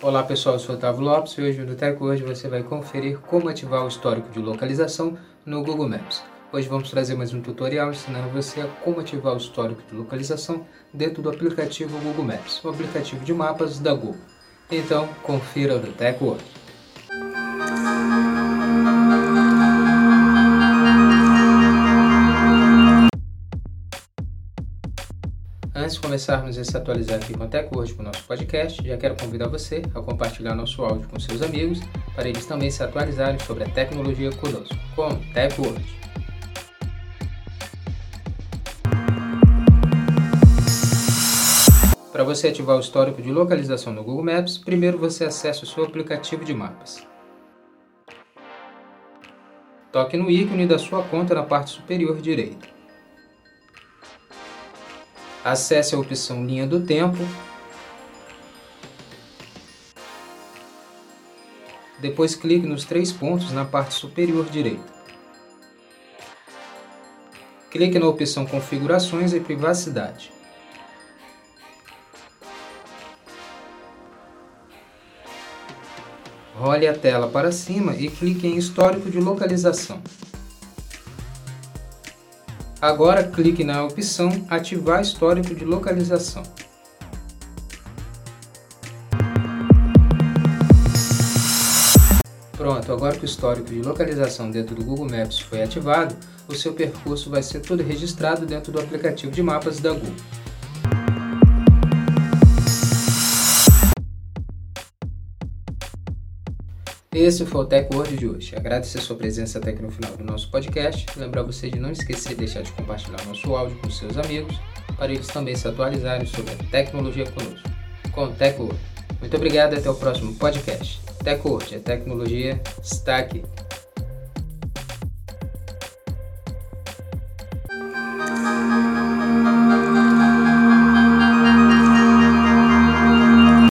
Olá pessoal, eu sou Otávio Lopes e hoje no Tech Hoje você vai conferir como ativar o histórico de localização no Google Maps. Hoje vamos trazer mais um tutorial ensinando você a como ativar o histórico de localização dentro do aplicativo Google Maps, o aplicativo de mapas da Google. Então, confira no Tech Hoje. Antes de começarmos a se atualizar aqui com a TechWord com o nosso podcast, já quero convidar você a compartilhar nosso áudio com seus amigos para eles também se atualizarem sobre a tecnologia conosco, com TechWord. Para você ativar o histórico de localização no Google Maps, primeiro você acessa o seu aplicativo de mapas. Toque no ícone da sua conta na parte superior direita. Acesse a opção Linha do Tempo. Depois clique nos três pontos na parte superior direita. Clique na opção Configurações e Privacidade. Role a tela para cima e clique em Histórico de localização. Agora clique na opção Ativar histórico de localização. Pronto, agora que o histórico de localização dentro do Google Maps foi ativado, o seu percurso vai ser todo registrado dentro do aplicativo de mapas da Google. Esse foi o Tech Word de hoje. Agradecer sua presença até aqui no final do nosso podcast. Lembrar você de não esquecer de deixar de compartilhar nosso áudio com seus amigos, para eles também se atualizarem sobre a tecnologia conosco. Com o Tech Word. Muito obrigado e até o próximo podcast. Tech Word, a tecnologia está aqui.